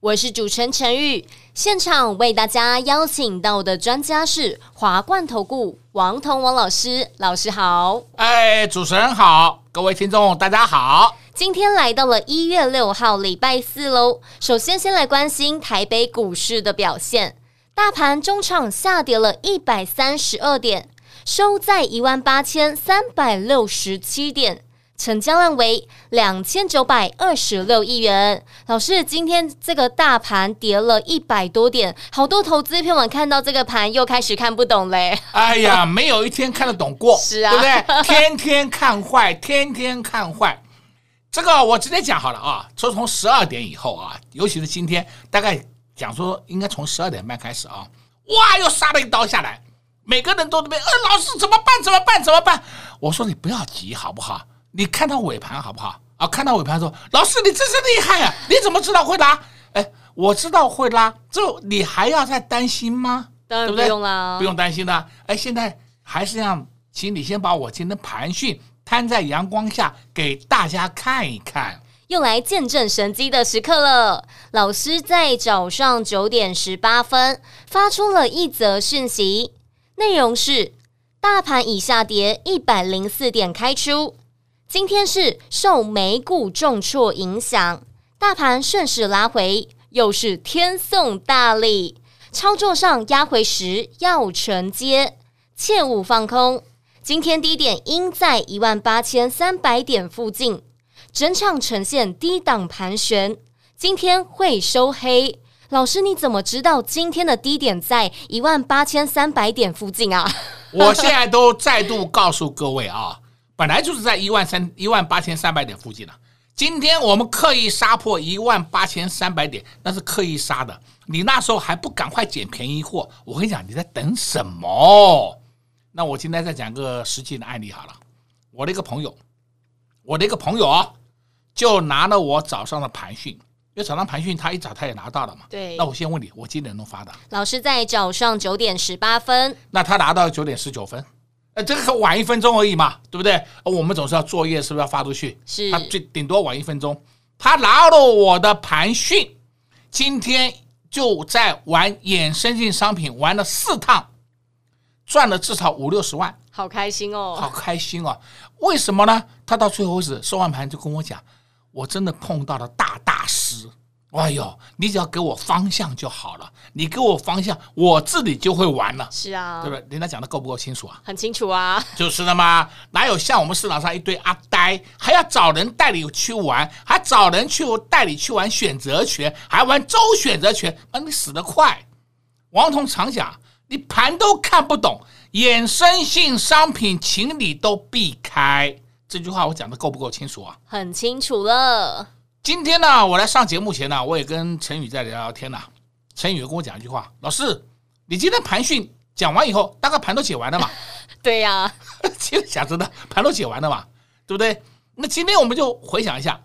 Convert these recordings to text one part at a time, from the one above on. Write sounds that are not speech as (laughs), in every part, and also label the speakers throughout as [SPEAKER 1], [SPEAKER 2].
[SPEAKER 1] 我是主持人陈玉。现场为大家邀请到的专家是华冠投顾王彤王老师，老师好。
[SPEAKER 2] 哎，主持人好，各位听众大家好。
[SPEAKER 1] 今天来到了一月六号礼拜四喽。首先，先来关心台北股市的表现，大盘中场下跌了一百三十二点，收在一万八千三百六十七点。成交量为两千九百二十六亿元。老师，今天这个大盘跌了一百多点，好多投资朋友们看到这个盘又开始看不懂嘞。
[SPEAKER 2] 哎呀，(laughs) 没有一天看得懂过，
[SPEAKER 1] 是啊，
[SPEAKER 2] 对不对？天天看坏，(laughs) 天天看坏。这个我直接讲好了啊，说从十二点以后啊，尤其是今天，大概讲说应该从十二点半开始啊，哇，又杀了一刀下来，每个人都这边，呃，老师怎么办？怎么办？怎么办？我说你不要急，好不好？你看到尾盘好不好啊？看到尾盘说，老师你真是厉害啊！你怎么知道会拉？哎，我知道会拉，就你还要再担心吗？
[SPEAKER 1] 当然不用啦，
[SPEAKER 2] 对不用担心的。哎，现在还是让，请你先把我今天盘讯摊在阳光下给大家看一看，
[SPEAKER 1] 用来见证神机的时刻了。老师在早上九点十八分发出了一则讯息，内容是：大盘已下跌一百零四点开出。今天是受美股重挫影响，大盘顺势拉回，又是天送大礼。操作上压回时要承接，切勿放空。今天低点应在一万八千三百点附近，整场呈现低档盘旋，今天会收黑。老师，你怎么知道今天的低点在一万八千三百点附近啊？
[SPEAKER 2] 我现在都再度告诉各位啊。本来就是在一万三一万八千三百点附近了。今天我们刻意杀破一万八千三百点，那是刻意杀的。你那时候还不赶快捡便宜货，我跟你讲，你在等什么？那我今天再讲个实际的案例好了。我的一个朋友，我的一个朋友啊，就拿了我早上的盘讯，因为早上盘讯他一早他也拿到了嘛。
[SPEAKER 1] 对。
[SPEAKER 2] 那我先问你，我几点钟发的？
[SPEAKER 1] 老师在早上九点十八分。
[SPEAKER 2] 那他拿到九点十九分。这个晚一分钟而已嘛，对不对？我们总是要作业，是不是要发出去？
[SPEAKER 1] 是。
[SPEAKER 2] 他最顶多晚一分钟。他拿了我的盘讯，今天就在玩衍生性商品，玩了四趟，赚了至少五六十万，
[SPEAKER 1] 好开心哦！
[SPEAKER 2] 好开心哦！为什么呢？他到最后为止收完盘就跟我讲，我真的碰到了大大师。哎呦，你只要给我方向就好了，你给我方向，我自己就会玩了。
[SPEAKER 1] 是啊，
[SPEAKER 2] 对不对？人家讲的够不够清楚啊？
[SPEAKER 1] 很清楚啊，
[SPEAKER 2] 就是的嘛。哪有像我们市场上一堆阿呆，还要找人带你去玩，还找人去带你去玩选择权，还玩周选择权，啊，你死得快。王彤常讲，你盘都看不懂，衍生性商品，请你都避开。这句话我讲的够不够清楚啊？
[SPEAKER 1] 很清楚了。
[SPEAKER 2] 今天呢，我来上节目前呢，我也跟陈宇在聊聊天呢。陈宇跟我讲一句话：“老师，你今天盘训讲完以后，大概盘都解完了嘛？” (laughs)
[SPEAKER 1] 对呀、啊，
[SPEAKER 2] 其实讲真的，盘都解完了嘛，对不对？那今天我们就回想一下，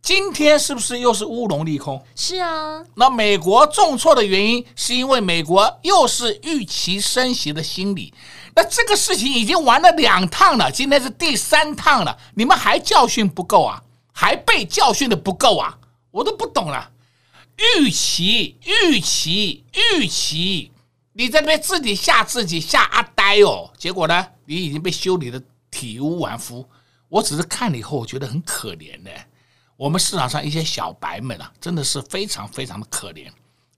[SPEAKER 2] 今天是不是又是乌龙利空？
[SPEAKER 1] 是啊。
[SPEAKER 2] 那美国重挫的原因，是因为美国又是预期升息的心理。那这个事情已经玩了两趟了，今天是第三趟了，你们还教训不够啊？还被教训的不够啊！我都不懂了。预期、预期、预期，你在那边自己吓自己吓阿呆哦。结果呢，你已经被修理的体无完肤。我只是看了以后，我觉得很可怜的。我们市场上一些小白们啊，真的是非常非常的可怜，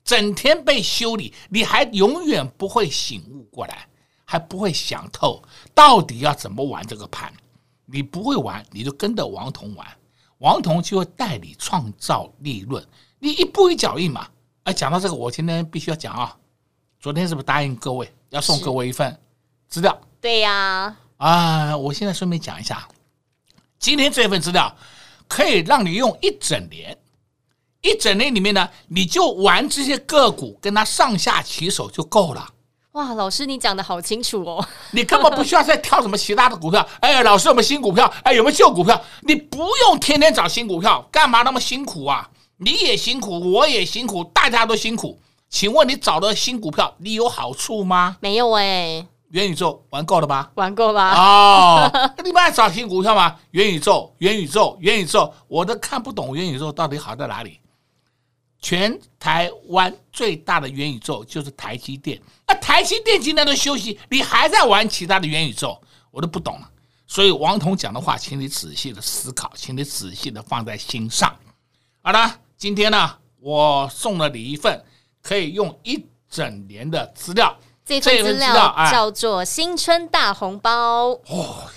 [SPEAKER 2] 整天被修理，你还永远不会醒悟过来，还不会想透到底要怎么玩这个盘。你不会玩，你就跟着王彤玩。王彤就会带你创造利润，你一步一脚印嘛。哎，讲到这个，我今天必须要讲啊。昨天是不是答应各位要送各位一份资料？
[SPEAKER 1] 对呀。
[SPEAKER 2] 啊，我现在顺便讲一下，今天这份资料可以让你用一整年，一整年里面呢，你就玩这些个股，跟它上下其手就够了。
[SPEAKER 1] 哇，老师你讲的好清楚哦，(laughs)
[SPEAKER 2] 你根本不需要再挑什么其他的股票。(laughs) 哎，老师有没有新股票？哎，有没有旧股票？你不用天天找新股票，干嘛那么辛苦啊？你也辛苦，我也辛苦，大家都辛苦。请问你找的新股票，你有好处吗？
[SPEAKER 1] 没有哎。
[SPEAKER 2] 元宇宙玩够了吧？
[SPEAKER 1] 玩够了。
[SPEAKER 2] 哦，(laughs) 你们爱找新股票吗？元宇宙，元宇宙，元宇宙，我都看不懂元宇宙到底好在哪里。全台湾最大的元宇宙就是台积电，那台积电今天都休息，你还在玩其他的元宇宙，我都不懂了。所以王彤讲的话，请你仔细的思考，请你仔细的放在心上。好了，今天呢，我送了你一份可以用一整年的资料，
[SPEAKER 1] 这份资料叫做新春大红包。
[SPEAKER 2] 哦，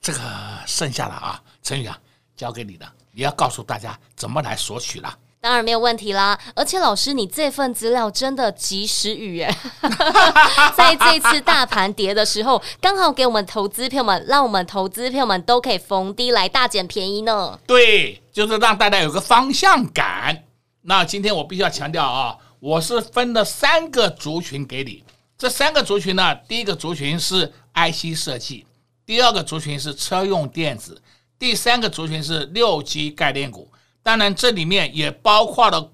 [SPEAKER 2] 这个剩下的啊，陈宇啊，交给你的，你要告诉大家怎么来索取了。
[SPEAKER 1] 当然没有问题啦，而且老师，你这份资料真的及时雨耶，(laughs) 在这次大盘跌的时候，刚好给我们投资票们，让我们投资票们都可以逢低来大捡便宜呢。
[SPEAKER 2] 对，就是让大家有个方向感。那今天我必须要强调啊，我是分了三个族群给你，这三个族群呢，第一个族群是 IC 设计，第二个族群是车用电子，第三个族群是六 G 概念股。当然，这里面也包括了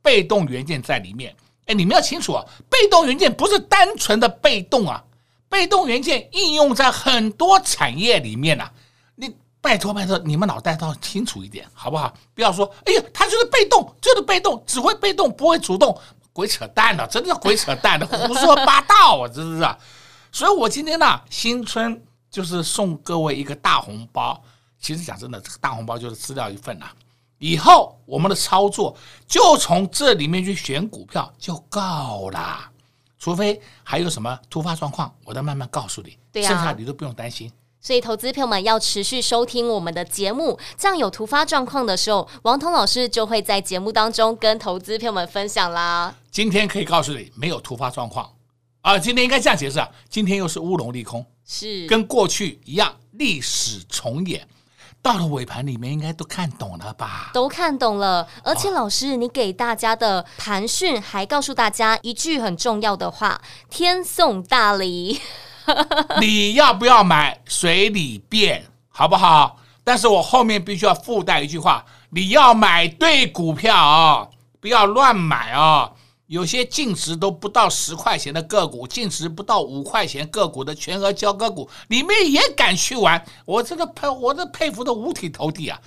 [SPEAKER 2] 被动元件在里面。哎，你们要清楚啊，被动元件不是单纯的被动啊，被动元件应用在很多产业里面啊。你拜托拜托，你们脑袋都要清楚一点，好不好？不要说，哎呀，它就是被动，就是被动，只会被动，不会主动，鬼扯淡的，真的是鬼扯淡的，(laughs) 胡说八道啊，真是啊。所以我今天呢，新春就是送各位一个大红包。其实讲真的，这个大红包就是资料一份呐、啊。以后我们的操作就从这里面去选股票就够啦，除非还有什么突发状况，我再慢慢告诉你。对呀，剩下你都不用担心。
[SPEAKER 1] 所以投资朋友们要持续收听我们的节目，这样有突发状况的时候，王彤老师就会在节目当中跟投资朋友们分享啦。
[SPEAKER 2] 今天可以告诉你，没有突发状况啊。今天应该这样解释啊，今天又是乌龙利空，
[SPEAKER 1] 是
[SPEAKER 2] 跟过去一样，历史重演。到了尾盘里面，应该都看懂了吧？
[SPEAKER 1] 都看懂了，而且老师，你给大家的盘讯还告诉大家一句很重要的话：天送大礼，(laughs)
[SPEAKER 2] 你要不要买随你便，好不好？但是我后面必须要附带一句话：你要买对股票啊，不要乱买啊。有些净值都不到十块钱的个股，净值不到五块钱个股的全额交割股，里面也敢去玩，我这个佩，我这佩服的五体投地啊！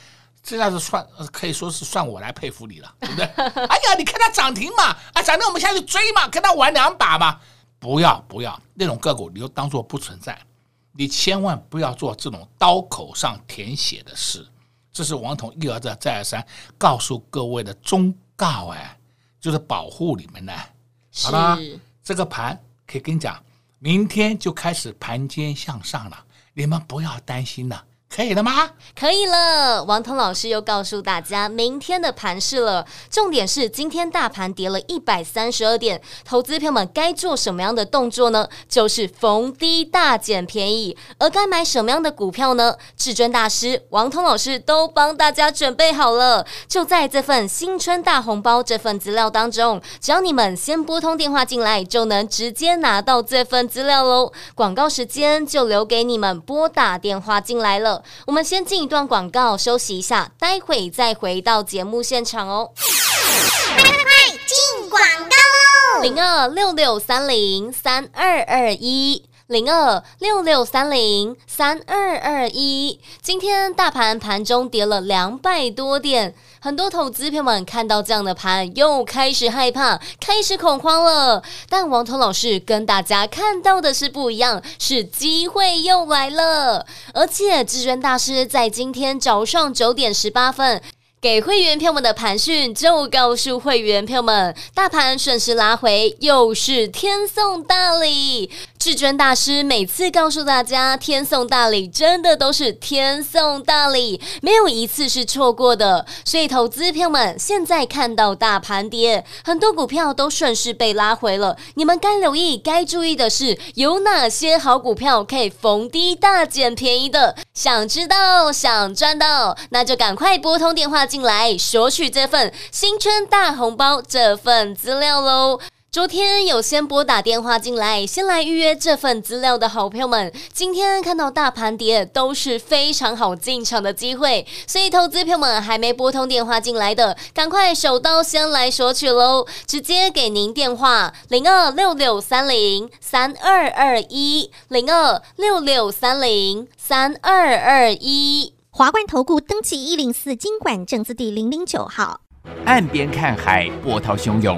[SPEAKER 2] 这下子算可以说是算我来佩服你了，(laughs) 对不对？哎呀，你看它涨停嘛，啊，涨停我们下去追嘛，跟他玩两把嘛。不要不要，那种个股你就当做不存在，你千万不要做这种刀口上舔血的事。这是王彤一而再再而三告诉各位的忠告哎。就是保护你们呢。好了，这个盘可以跟你讲，明天就开始盘间向上了，你们不要担心了。可以了吗？
[SPEAKER 1] 可以了。王彤老师又告诉大家明天的盘势了。重点是今天大盘跌了一百三十二点，投资票们该做什么样的动作呢？就是逢低大捡便宜。而该买什么样的股票呢？至尊大师王彤老师都帮大家准备好了，就在这份新春大红包这份资料当中，只要你们先拨通电话进来，就能直接拿到这份资料喽。广告时间就留给你们拨打电话进来了。我们先进一段广告，休息一下，待会再回到节目现场哦。快快快，进广告喽！零二六六三零三二二一。零二六六三零三二二一，今天大盘盘中跌了两百多点，很多投资朋友们看到这样的盘，又开始害怕，开始恐慌了。但王彤老师跟大家看到的是不一样，是机会又来了。而且至尊大师在今天早上九点十八分。给会员朋友们的盘讯就告诉会员朋友们，大盘顺势拉回，又是天送大礼。至尊大师每次告诉大家，天送大礼真的都是天送大礼，没有一次是错过的。所以，投资票们现在看到大盘跌，很多股票都顺势被拉回了。你们该留意、该注意的是，有哪些好股票可以逢低大捡便宜的？想知道、想赚到，那就赶快拨通电话进来，索取这份新春大红包这份资料喽。昨天有先拨打电话进来，先来预约这份资料的好朋友们，今天看到大盘跌都是非常好进场的机会，所以投资朋友们还没拨通电话进来的，赶快手刀先来索取喽！直接给您电话零二六六三零三二二一零二六六三零三二二一
[SPEAKER 3] 华冠投顾登记一零四经管证字第零零九号。
[SPEAKER 4] 岸边看海，波涛汹涌；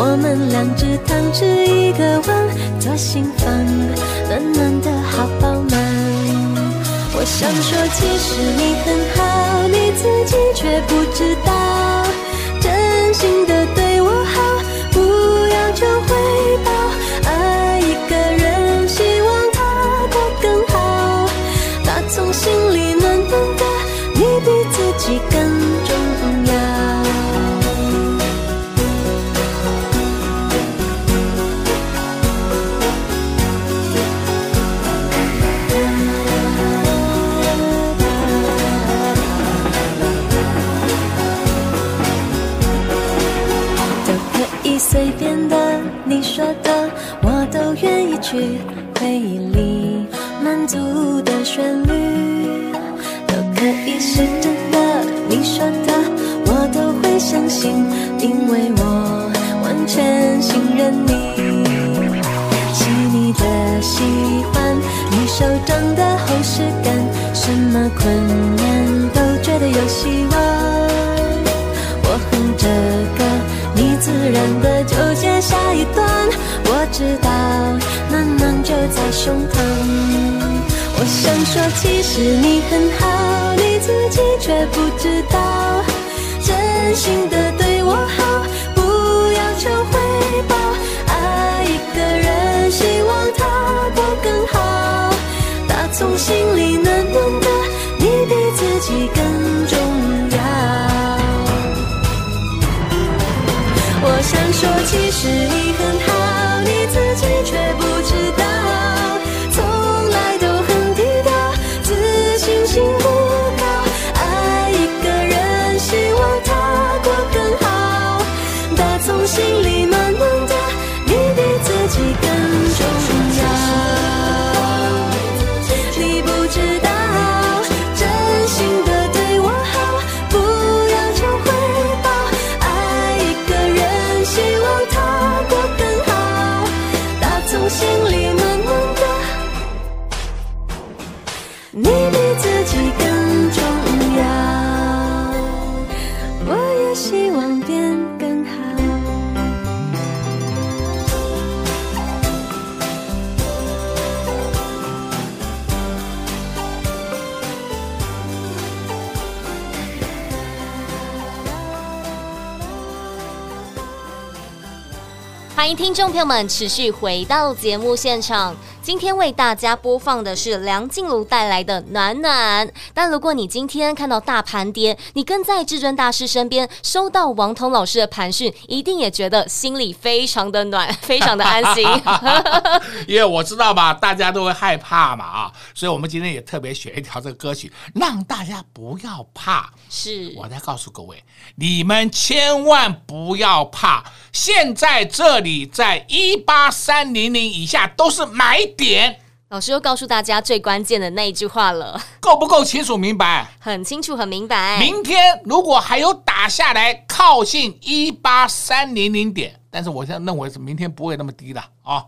[SPEAKER 5] 我们两只汤匙一个碗，左心房暖暖的。好饱满，我想说，其实你很好，你自己却不知道，真心的对我好，不要求回报，爱一个人，希望他过更好，打从心里暖暖的，你比自己更。的纠结下一段。我知道暖暖。就在胸膛，我想说，其实你很好，你自己却不知道，真心的对我好，说，其
[SPEAKER 1] 实听众朋友们持续回到节目现场。今天为大家播放的是梁静茹带来的《暖暖》。但如果你今天看到大盘跌，你跟在至尊大师身边，收到王彤老师的盘讯，一定也觉得心里非常的暖，(laughs) 非常的安心。(laughs)
[SPEAKER 2] 因为我知道吧，大家都会害怕嘛啊，所以我们今天也特别选一条这个歌曲，让大家不要怕。
[SPEAKER 1] 是，
[SPEAKER 2] 我再告诉各位，你们千万不要怕，现在这里。在一八三零零以下都是买点。
[SPEAKER 1] 老师又告诉大家最关键的那一句话了，
[SPEAKER 2] 够不够清楚明白？
[SPEAKER 1] 很清楚，很明白。
[SPEAKER 2] 明天如果还有打下来，靠近一八三零零点，但是我现在认为是明天不会那么低的啊，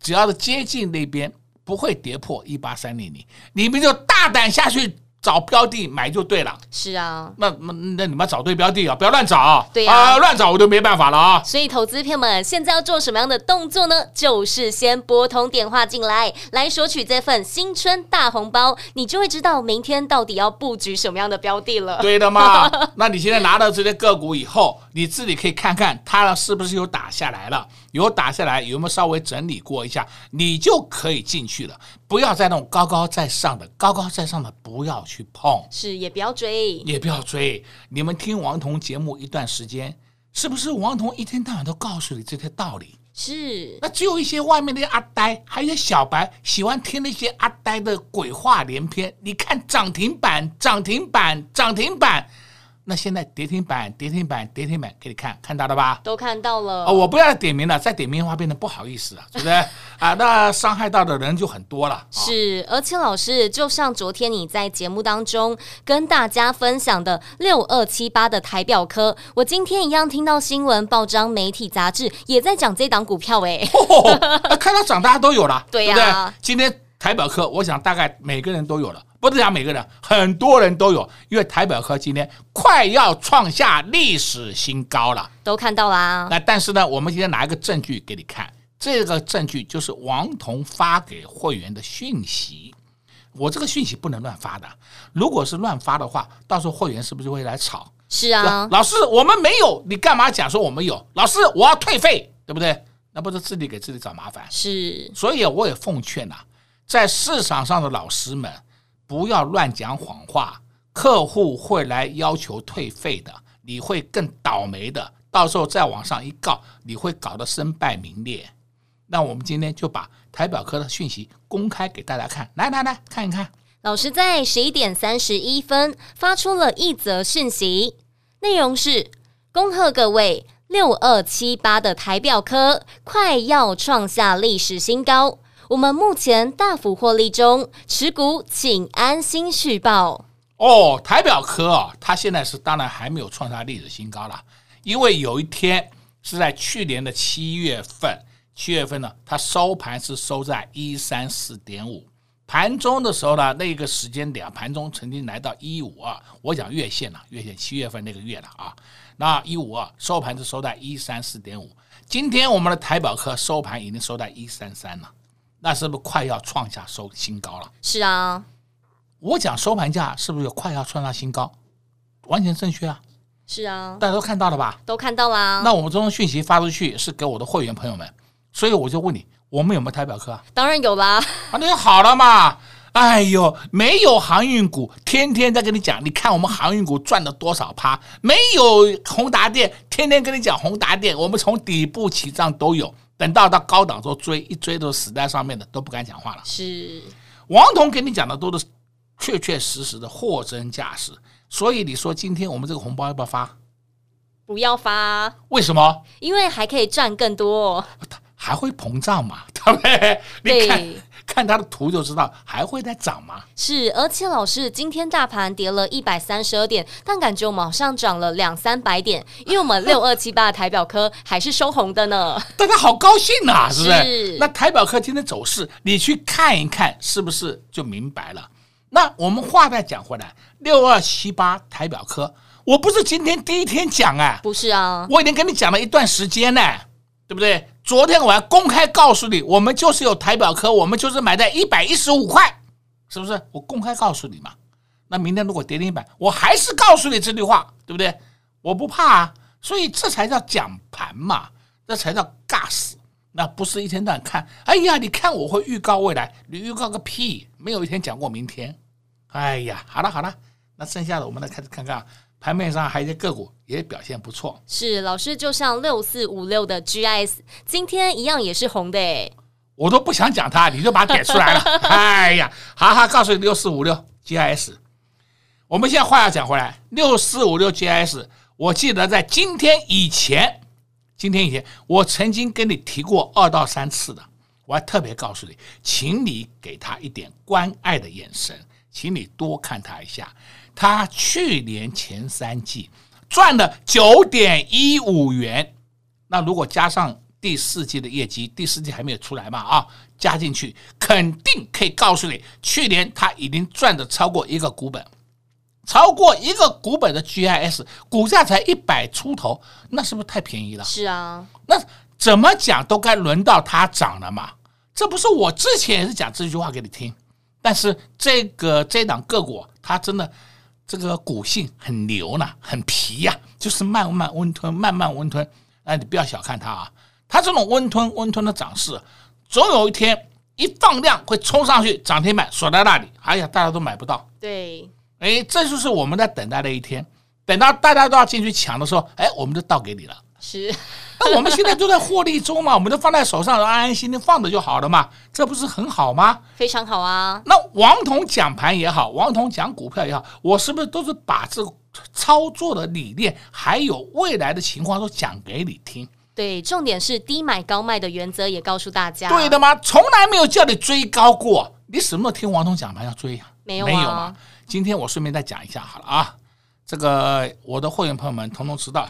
[SPEAKER 2] 只要是接近那边，不会跌破一八三零零，你们就大胆下去。找标的买就对了，
[SPEAKER 1] 是啊，
[SPEAKER 2] 那那那你们找对标的啊，不要乱找，
[SPEAKER 1] 对呀、啊，
[SPEAKER 2] 乱找我就没办法了啊。
[SPEAKER 1] 所以投资朋友们现在要做什么样的动作呢？就是先拨通电话进来，来索取这份新春大红包，你就会知道明天到底要布局什么样的标的了。
[SPEAKER 2] 对的嘛，(laughs) 那你现在拿到这些个股以后，你自己可以看看它是不是有打下来了。有打下来，有没有稍微整理过一下，你就可以进去了。不要再那种高高在上的，高高在上的不要去碰，
[SPEAKER 1] 是也不要追，
[SPEAKER 2] 也不要追。你们听王彤节目一段时间，是不是王彤一天到晚都告诉你这些道理？
[SPEAKER 1] 是。那
[SPEAKER 2] 只有一些外面的阿呆，还有小白喜欢听那些阿呆的鬼话连篇。你看涨停板，涨停板，涨停板。那现在跌停板，跌停板，跌停板，给你看，看到了吧？
[SPEAKER 1] 都看到了。
[SPEAKER 2] 哦，我不要点名了，再点名的话变得不好意思了，对不对？(laughs) 啊，那伤害到的人就很多了。
[SPEAKER 1] 是，而且老师，就像昨天你在节目当中跟大家分享的六二七八的台表科，我今天一样听到新闻、报章、媒体、杂志也在讲这档股票，哎、(laughs)
[SPEAKER 2] 哦，看到涨大家都有了，
[SPEAKER 1] 对呀、啊。
[SPEAKER 2] 对今天台表科，我想大概每个人都有了。不是讲每个人，很多人都有，因为台表科今天快要创下历史新高了，
[SPEAKER 1] 都看到啦。
[SPEAKER 2] 那但是呢，我们今天拿一个证据给你看，这个证据就是王彤发给会员的讯息。我这个讯息不能乱发的，如果是乱发的话，到时候会员是不是会来吵？
[SPEAKER 1] 是啊，
[SPEAKER 2] 老师我们没有，你干嘛讲说我们有？老师我要退费，对不对？那不是自己给自己找麻烦。
[SPEAKER 1] 是，
[SPEAKER 2] 所以我也奉劝呐、啊，在市场上的老师们。不要乱讲谎话，客户会来要求退费的，你会更倒霉的。到时候再往上一告，你会搞得身败名裂。那我们今天就把台表科的讯息公开给大家看，来来来看一看。
[SPEAKER 1] 老师在十一点三十一分发出了一则讯息，内容是：恭贺各位，六二七八的台表科快要创下历史新高。我们目前大幅获利中，持股请安心续报。
[SPEAKER 2] 哦，台表科啊，它现在是当然还没有创下历史新高了，因为有一天是在去年的七月份，七月份呢，它收盘是收在一三四点五，盘中的时候呢，那个时间点啊盘中曾经来到一五二，我讲月线了，月线七月份那个月了啊，那一五二收盘是收在一三四点五，今天我们的台表科收盘已经收在一三三了。那是不是快要创下收新高了？
[SPEAKER 1] 是啊，
[SPEAKER 2] 我讲收盘价是不是快要创下新高？完全正确啊！
[SPEAKER 1] 是啊，
[SPEAKER 2] 大家都看到了吧？
[SPEAKER 1] 都看到啦。
[SPEAKER 2] 那我们这种讯息发出去是给我的会员朋友们，所以我就问你，我们有没有台表科啊？
[SPEAKER 1] 当然有啦。
[SPEAKER 2] 啊，那就好了嘛！哎呦，没有航运股，天天在跟你讲，你看我们航运股赚了多少趴？没有宏达电，天天跟你讲宏达电，我们从底部起涨都有。等到到高档时候追一追都死在上面的都不敢讲话了。
[SPEAKER 1] 是，
[SPEAKER 2] 王彤给你讲的都是确确实实的货真价实。所以你说今天我们这个红包要不要发？
[SPEAKER 1] 不要发。为
[SPEAKER 2] 什么？
[SPEAKER 1] 因为还可以赚更多。(laughs)
[SPEAKER 2] 还会膨胀嘛？对不对？你看看它的图就知道还会再涨吗？
[SPEAKER 1] 是，而且老师今天大盘跌了一百三十二点，但感觉我们好像涨了两三百点，因为我们六二七八的台表科还是收红的呢。(laughs)
[SPEAKER 2] 大家好高兴啊，是不是？
[SPEAKER 1] 是。
[SPEAKER 2] 那台表科今天走势，你去看一看，是不是就明白了？那我们话再讲回来，六二七八台表科，我不是今天第一天讲啊，
[SPEAKER 1] 不是啊，
[SPEAKER 2] 我已经跟你讲了一段时间呢，对不对？昨天我还公开告诉你，我们就是有台表科，我们就是买在一百一十五块，是不是？我公开告诉你嘛。那明天如果跌停板，我还是告诉你这句话，对不对？我不怕啊，所以这才叫讲盘嘛。这才叫尬死。那不是一天到晚看，哎呀，你看我会预告未来，你预告个屁，没有一天讲过明天。哎呀，好了好了，那剩下的我们来开始看看，盘面上还有些个股也表现不错。
[SPEAKER 1] 是老师，就像六四五六的 GIS，今天一样也是红的诶。
[SPEAKER 2] 我都不想讲它，你就把它点出来了。(laughs) 哎呀，好好告诉你六四五六 GIS。我们现在话要讲回来，六四五六 GIS，我记得在今天以前。今天以前，我曾经跟你提过二到三次的，我还特别告诉你，请你给他一点关爱的眼神，请你多看他一下。他去年前三季赚了九点一五元，那如果加上第四季的业绩，第四季还没有出来嘛？啊，加进去，肯定可以告诉你，去年他已经赚的超过一个股本。超过一个股本的 GIS 股价才一百出头，那是不是太便宜了？
[SPEAKER 1] 是啊，
[SPEAKER 2] 那怎么讲都该轮到它涨了嘛。这不是我之前也是讲这句话给你听，但是这个这档个股它真的这个股性很牛呢，很皮呀、啊，就是慢慢温吞，慢慢温吞。哎，你不要小看它啊，它这种温吞温吞的涨势，总有一天一放量会冲上去涨停板锁在那里，哎呀，大家都买不到。
[SPEAKER 1] 对。
[SPEAKER 2] 哎，这就是我们在等待的一天，等到大家都要进去抢的时候，哎，我们就倒给你了。
[SPEAKER 1] 是，(laughs)
[SPEAKER 2] 那我们现在都在获利中嘛，我们都放在手上，安安心心放着就好了嘛，这不是很好吗？
[SPEAKER 1] 非常好啊。
[SPEAKER 2] 那王彤讲盘也好，王彤讲股票也好，我是不是都是把这个操作的理念，还有未来的情况都讲给你听？
[SPEAKER 1] 对，重点是低买高卖的原则也告诉大家。
[SPEAKER 2] 对的吗？从来没有叫你追高过，你什么时候听王彤讲盘要追呀？
[SPEAKER 1] 没有啊。
[SPEAKER 2] 没有吗？今天我顺便再讲一下好了啊，这个我的会员朋友们统统知道，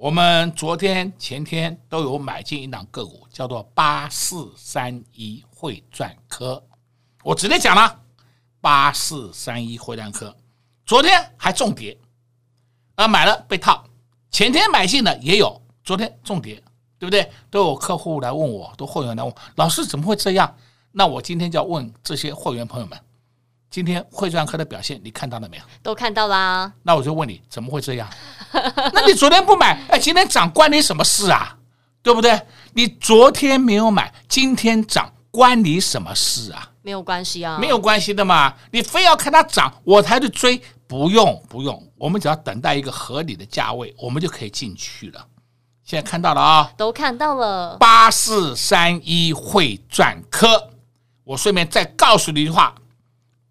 [SPEAKER 2] 我们昨天前天都有买进一档个股，叫做八四三一汇钻科，我直接讲了，八四三一汇钻科，昨天还重跌，啊买了被套，前天买进的也有，昨天重跌，对不对？都有客户来问我，都会员来问，老师怎么会这样？那我今天就要问这些会员朋友们。今天汇赚科的表现你看到了没有？
[SPEAKER 1] 都看到啦。
[SPEAKER 2] 那我就问你，怎么会这样？(laughs) 那你昨天不买，哎，今天涨关你什么事啊？对不对？你昨天没有买，今天涨关你什么事啊？
[SPEAKER 1] 没有关系啊，
[SPEAKER 2] 没有关系的嘛。你非要看它涨，我才去追，不用不用，我们只要等待一个合理的价位，我们就可以进去了。现在看到了啊，
[SPEAKER 1] 都看到了。
[SPEAKER 2] 八四三一汇转科，我顺便再告诉你一句话。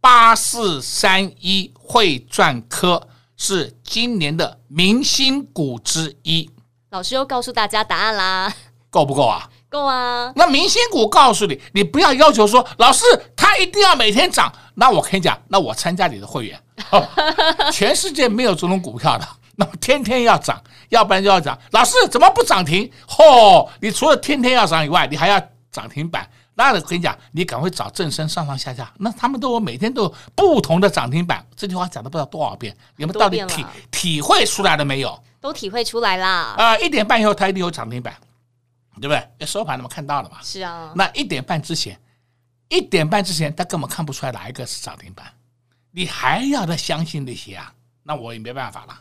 [SPEAKER 2] 八四三一汇赚科是今年的明星股之一。
[SPEAKER 1] 老师又告诉大家答案啦，
[SPEAKER 2] 够不够啊？
[SPEAKER 1] 够啊！
[SPEAKER 2] 那明星股告诉你，你不要要求说，老师他一定要每天涨。那我跟你讲，那我参加你的会员，哦、(laughs) 全世界没有这种股票的，那么天天要涨，要不然就要涨。老师怎么不涨停？嚯、哦！你除了天天要涨以外，你还要涨停板。那我跟你讲，你赶快找正声上上下下，那他们都有每天都有不同的涨停板。这句话讲了不知道多少遍，你们到底体体会出来了没有？
[SPEAKER 1] 都体会出来啦。
[SPEAKER 2] 啊、呃，一点半以后它一定有涨停板，对不对？要收盘了嘛，看到了嘛？
[SPEAKER 1] 是啊。
[SPEAKER 2] 那一点半之前，一点半之前他根本看不出来哪一个是涨停板，你还要他相信那些啊？那我也没办法了。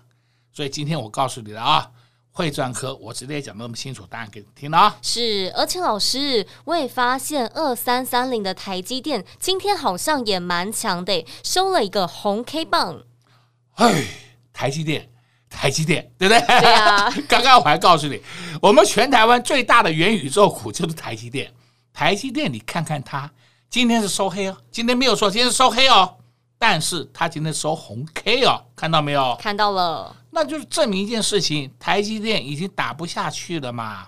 [SPEAKER 2] 所以今天我告诉你了啊。汇专科，我直接讲那么清楚，答案给你听了啊。
[SPEAKER 1] 是，而且老师，我也发现二三三零的台积电今天好像也蛮强的，收了一个红 K 棒。
[SPEAKER 2] 哎，台积电，台积电，对不对？
[SPEAKER 1] 对啊。(laughs)
[SPEAKER 2] 刚刚我还告诉你，我们全台湾最大的元宇宙股就是台积电。台积电，你看看它，今天是收黑哦，今天没有说，今天是收黑哦。但是它今天收红 K 哦，看到没有？
[SPEAKER 1] 看到了。
[SPEAKER 2] 那就是证明一件事情，台积电已经打不下去了嘛。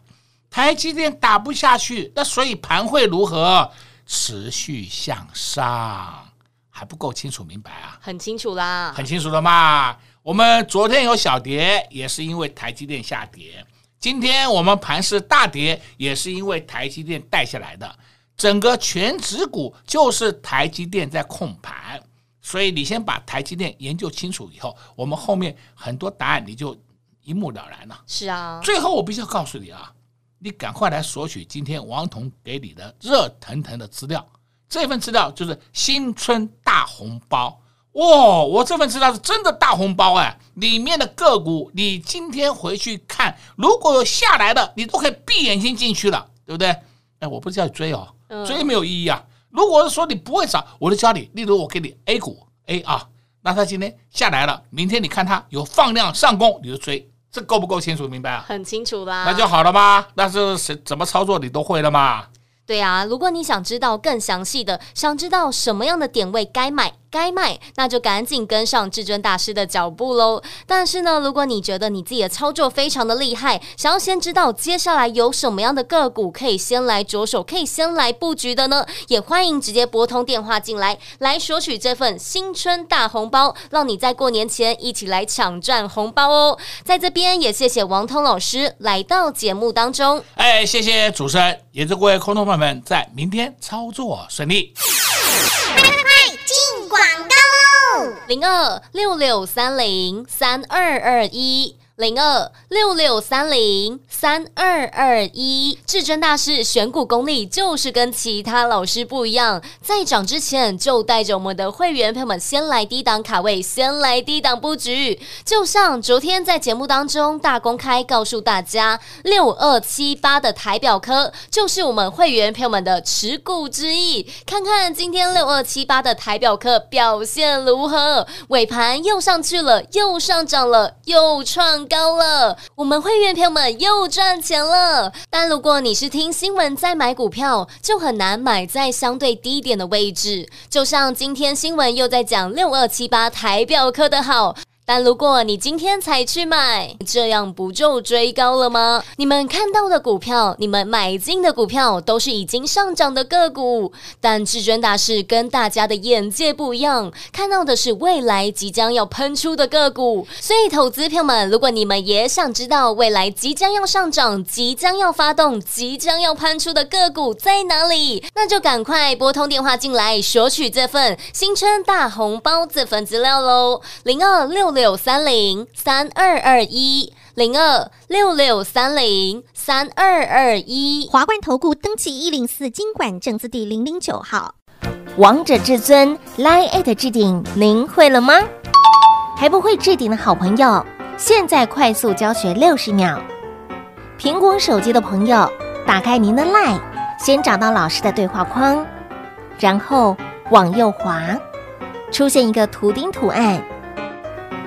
[SPEAKER 2] 台积电打不下去，那所以盘会如何？持续向上，还不够清楚明白啊？
[SPEAKER 1] 很清楚啦，
[SPEAKER 2] 很清楚了嘛。我们昨天有小跌，也是因为台积电下跌；今天我们盘是大跌，也是因为台积电带下来的。整个全指股就是台积电在控盘。所以你先把台积电研究清楚以后，我们后面很多答案你就一目了然了。
[SPEAKER 1] 是啊，
[SPEAKER 2] 最后我必须要告诉你啊，你赶快来索取今天王彤给你的热腾腾的资料。这份资料就是新春大红包，哇、哦，我这份资料是真的大红包哎！里面的个股，你今天回去看，如果有下来的，你都可以闭眼睛进去了，对不对？哎，我不是叫你追哦，追没有意义啊。如果是说你不会涨，我就教你。例如我给你 A 股 A 啊，那它今天下来了，明天你看它有放量上攻，你就追，这够不够清楚明白啊？
[SPEAKER 1] 很清楚啦，
[SPEAKER 2] 那就好了吧？那是谁怎么操作你都会了吗？
[SPEAKER 1] 对啊，如果你想知道更详细的，想知道什么样的点位该买。该卖，那就赶紧跟上至尊大师的脚步喽。但是呢，如果你觉得你自己的操作非常的厉害，想要先知道接下来有什么样的个股可以先来着手，可以先来布局的呢，也欢迎直接拨通电话进来，来索取这份新春大红包，让你在过年前一起来抢赚红包哦。在这边也谢谢王通老师来到节目当中。
[SPEAKER 2] 哎，谢谢主持人，也祝各位空头朋友们在明天操作顺利。
[SPEAKER 6] 广告喽！
[SPEAKER 1] 零二六六三零三二二一。零二六六三零三二二一，至尊大师选股功力就是跟其他老师不一样，在涨之前就带着我们的会员朋友们先来低档卡位，先来低档布局。就像昨天在节目当中大公开告诉大家，六二七八的台表科就是我们会员朋友们的持股之一。看看今天六二七八的台表科表现如何？尾盘又上去了，又上涨了，又创。高了，我们会员朋友们又赚钱了。但如果你是听新闻在买股票，就很难买在相对低点的位置。就像今天新闻又在讲六二七八台表科的好。但如果你今天才去买，这样不就追高了吗？你们看到的股票，你们买进的股票都是已经上涨的个股，但至尊大师跟大家的眼界不一样，看到的是未来即将要喷出的个股。所以，投资票们，如果你们也想知道未来即将要上涨、即将要发动、即将要喷出的个股在哪里，那就赶快拨通电话进来索取这份新春大红包这份资料喽，零二六六。六三零三二二一零二六六三零三二二一，
[SPEAKER 3] 华冠投顾登记一零四经管证字第零零九号，
[SPEAKER 7] 王者至尊 Line@ at 置顶，您会了吗？还不会置顶的好朋友，现在快速教学六十秒。苹果手机的朋友，打开您的 Line，先找到老师的对话框，然后往右滑，出现一个图钉图案。